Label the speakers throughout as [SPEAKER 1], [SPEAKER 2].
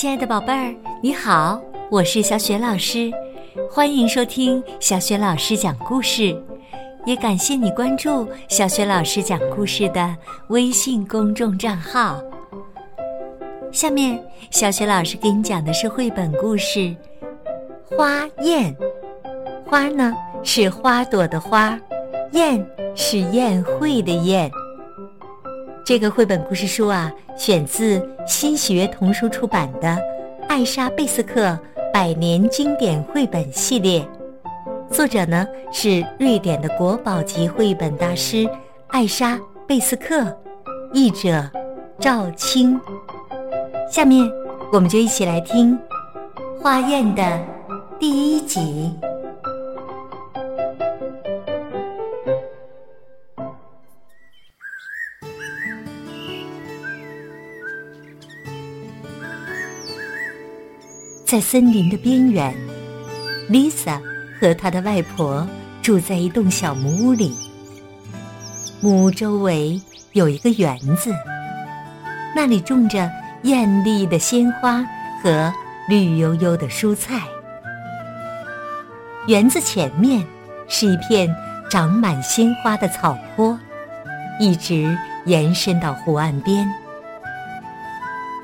[SPEAKER 1] 亲爱的宝贝儿，你好，我是小雪老师，欢迎收听小雪老师讲故事，也感谢你关注小雪老师讲故事的微信公众账号。下面，小雪老师给你讲的是绘本故事《花宴》，花呢是花朵的花，宴是宴会的宴。这个绘本故事书啊，选自新学童书出版的《艾莎·贝斯克百年经典绘本系列》，作者呢是瑞典的国宝级绘本大师艾莎·贝斯克，译者赵青。下面我们就一起来听《花宴》的第一集。在森林的边缘，Lisa 和她的外婆住在一栋小木屋里。木屋周围有一个园子，那里种着艳丽的鲜花和绿油油的蔬菜。园子前面是一片长满鲜花的草坡，一直延伸到湖岸边。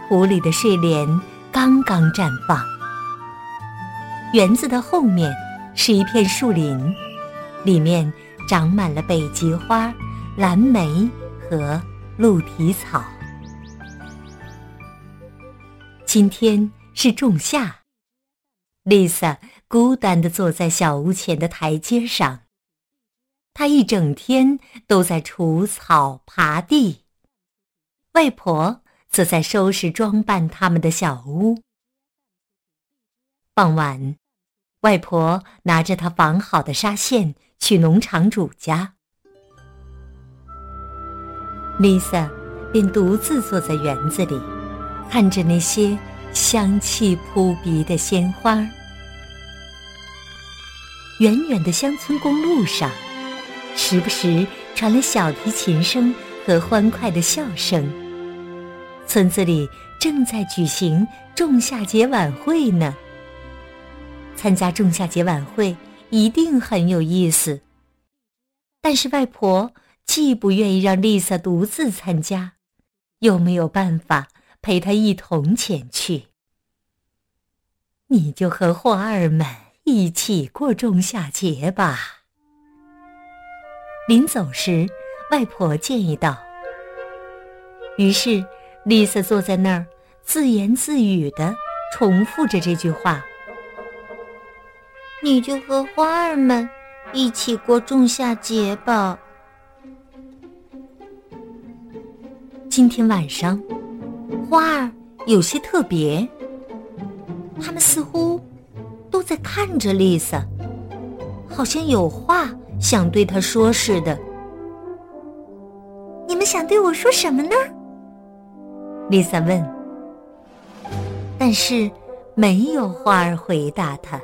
[SPEAKER 1] 湖里的睡莲刚刚绽放。园子的后面是一片树林，里面长满了北极花、蓝莓和鹿蹄草。今天是仲夏，丽萨孤单地坐在小屋前的台阶上，她一整天都在除草耙地，外婆则在收拾装扮他们的小屋。傍晚，外婆拿着她纺好的纱线去农场主家，Lisa 便独自坐在园子里，看着那些香气扑鼻的鲜花。远远的乡村公路上，时不时传来小提琴声和欢快的笑声。村子里正在举行仲夏节晚会呢。参加仲夏节晚会一定很有意思。但是外婆既不愿意让丽萨独自参加，又没有办法陪她一同前去。你就和花儿们一起过仲夏节吧。临走时，外婆建议道。于是，丽萨坐在那儿，自言自语的重复着这句话。
[SPEAKER 2] 你就和花儿们一起过仲夏节吧。
[SPEAKER 1] 今天晚上，花儿有些特别，它们似乎都在看着丽萨，好像有话想对她说似的。
[SPEAKER 2] 你们想对我说什么呢？
[SPEAKER 1] 丽萨问。但是没有花儿回答她。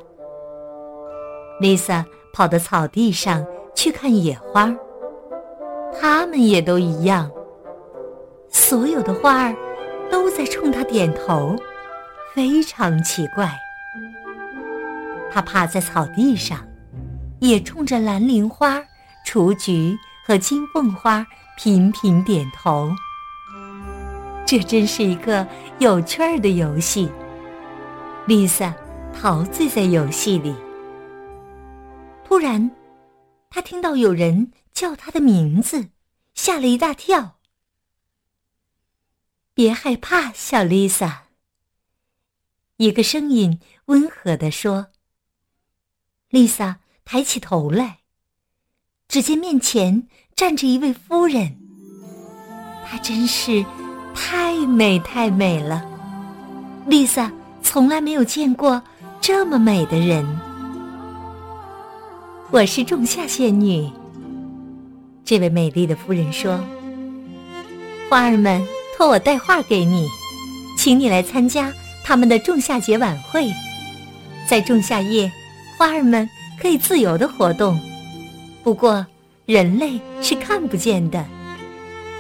[SPEAKER 1] Lisa 跑到草地上去看野花，它们也都一样。所有的花儿都在冲他点头，非常奇怪。它趴在草地上，也冲着蓝铃花、雏菊和金凤花频频点头。这真是一个有趣儿的游戏。Lisa 陶醉在游戏里。突然，他听到有人叫他的名字，吓了一大跳。别害怕，小丽萨。一个声音温和地说。丽萨抬起头来，只见面前站着一位夫人。她真是太美太美了，丽萨从来没有见过这么美的人。我是仲夏仙女。这位美丽的夫人说：“花儿们托我带话给你，请你来参加他们的仲夏节晚会。在仲夏夜，花儿们可以自由的活动，不过人类是看不见的。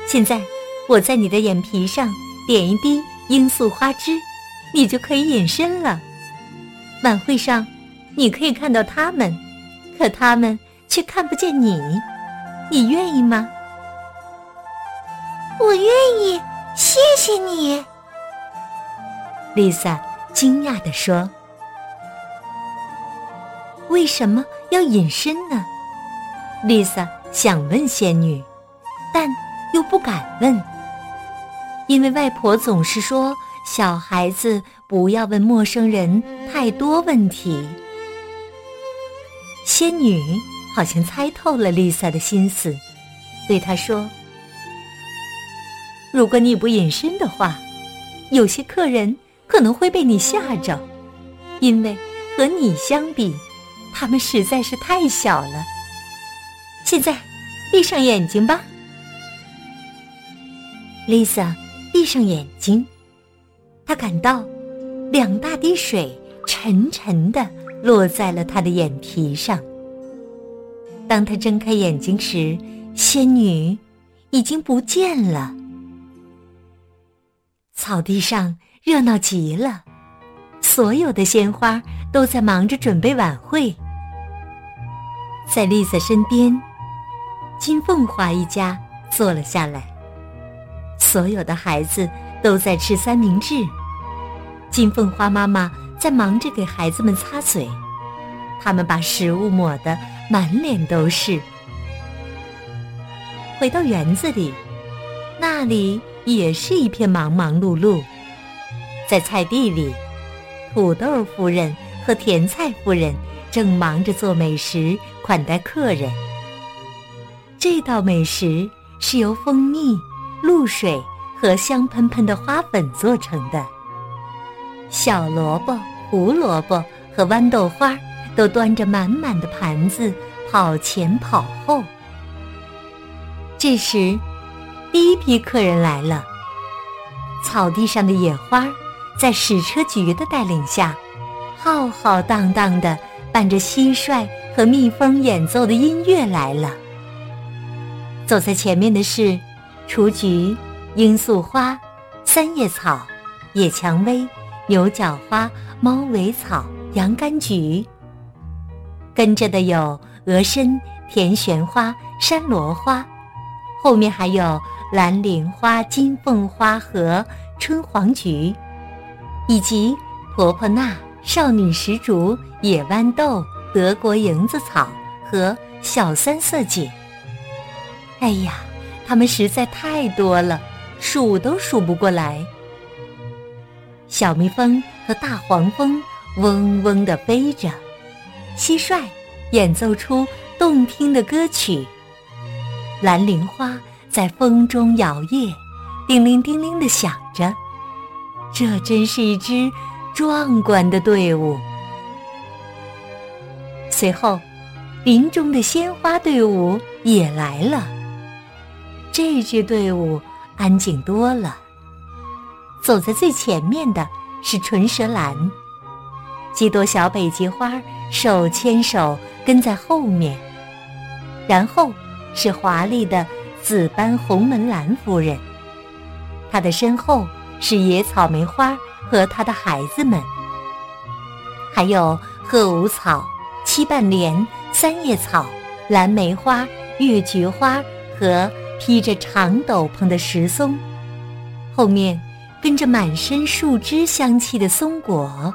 [SPEAKER 1] 现在，我在你的眼皮上点一滴罂粟花汁，你就可以隐身了。晚会上，你可以看到他们，可他们却看不见你。你愿意吗？
[SPEAKER 2] 我愿意，谢谢你。
[SPEAKER 1] 丽萨惊讶地说：“为什么要隐身呢？”丽萨想问仙女，但又不敢问，因为外婆总是说小孩子不要问陌生人太多问题。仙女好像猜透了丽萨的心思，对她说：“如果你不隐身的话，有些客人。”可能会被你吓着，因为和你相比，他们实在是太小了。现在，闭上眼睛吧，Lisa。闭上眼睛，她感到两大滴水沉沉的落在了他的眼皮上。当他睁开眼睛时，仙女已经不见了。草地上。热闹极了，所有的鲜花都在忙着准备晚会。在丽萨身边，金凤花一家坐了下来。所有的孩子都在吃三明治，金凤花妈妈在忙着给孩子们擦嘴，他们把食物抹得满脸都是。回到园子里，那里也是一片忙忙碌碌。在菜地里，土豆夫人和甜菜夫人正忙着做美食款待客人。这道美食是由蜂蜜、露水和香喷喷的花粉做成的。小萝卜、胡萝卜和豌豆花都端着满满的盘子跑前跑后。这时，第一批客人来了。草地上的野花。在矢车菊的带领下，浩浩荡荡的伴着蟋蟀和蜜蜂演奏的音乐来了。走在前面的是雏菊、罂粟花、三叶草、野蔷薇、牛角花、猫尾草、洋甘菊。跟着的有鹅参、甜玄花、山螺花，后面还有蓝铃花、金凤花和春黄菊。以及婆婆纳、少女石竹、野豌豆、德国蝇子草和小三色堇。哎呀，它们实在太多了，数都数不过来。小蜜蜂和大黄蜂嗡嗡地飞着，蟋蟀演奏出动听的歌曲，蓝铃花在风中摇曳，叮铃叮铃地响着。这真是一支壮观的队伍。随后，林中的鲜花队伍也来了。这支队伍安静多了。走在最前面的是唇舌兰，几朵小北极花手牵手跟在后面。然后是华丽的紫斑红门兰夫人，她的身后。是野草莓花和她的孩子们，还有鹤舞草、七瓣莲、三叶草、蓝莓花、月菊花和披着长斗篷的石松，后面跟着满身树枝香气的松果，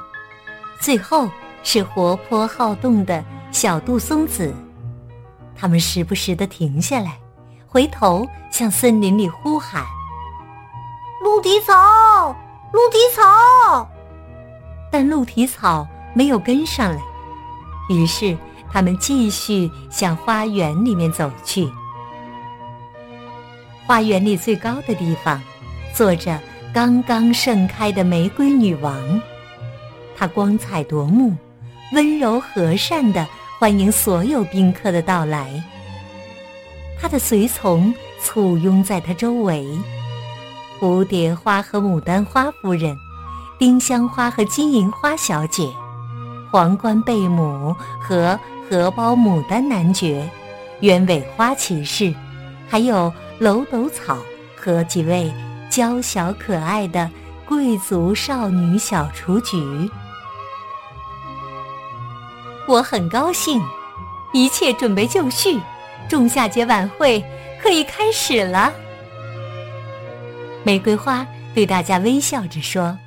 [SPEAKER 1] 最后是活泼好动的小杜松子。它们时不时地停下来，回头向森林里呼喊。
[SPEAKER 2] 鹿蹄草，鹿蹄草，
[SPEAKER 1] 但鹿蹄草没有跟上来。于是他们继续向花园里面走去。花园里最高的地方，坐着刚刚盛开的玫瑰女王，她光彩夺目，温柔和善的欢迎所有宾客的到来。她的随从簇拥在她周围。蝴蝶花和牡丹花夫人，丁香花和金银花小姐，皇冠贝母和荷包牡丹男爵，鸢尾花骑士，还有楼斗草和几位娇小可爱的贵族少女小雏菊。我很高兴，一切准备就绪，仲夏节晚会可以开始了。玫瑰花对大家微笑着说：“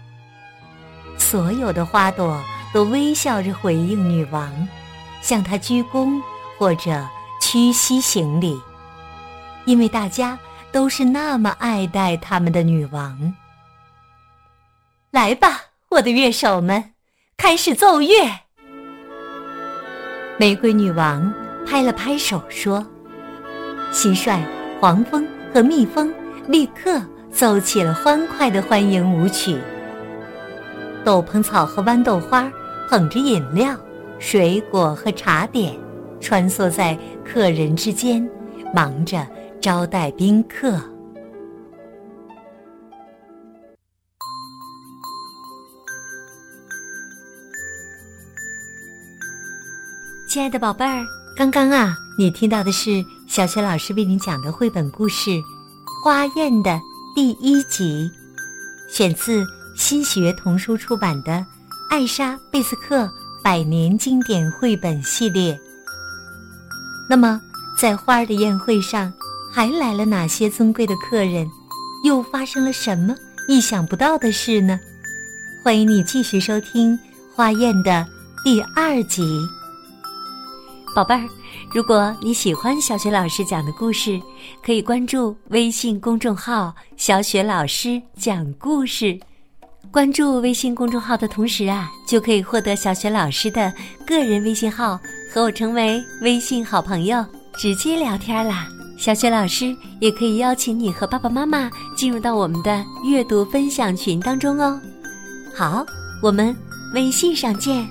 [SPEAKER 1] 所有的花朵都微笑着回应女王，向她鞠躬或者屈膝行礼，因为大家。”都是那么爱戴他们的女王。来吧，我的乐手们，开始奏乐。玫瑰女王拍了拍手说：“蟋蟀、黄蜂和蜜蜂立刻奏起了欢快的欢迎舞曲。斗篷草和豌豆花捧着饮料、水果和茶点，穿梭在客人之间，忙着。”招待宾客，亲爱的宝贝儿，刚刚啊，你听到的是小学老师为你讲的绘本故事《花宴》的第一集，选自新学童书出版的《艾莎·贝斯克百年经典绘本系列》。那么，在花儿的宴会上。还来了哪些尊贵的客人？又发生了什么意想不到的事呢？欢迎你继续收听《花宴》的第二集。宝贝儿，如果你喜欢小雪老师讲的故事，可以关注微信公众号“小雪老师讲故事”。关注微信公众号的同时啊，就可以获得小雪老师的个人微信号，和我成为微信好朋友，直接聊天啦。小雪老师也可以邀请你和爸爸妈妈进入到我们的阅读分享群当中哦。好，我们微信上见。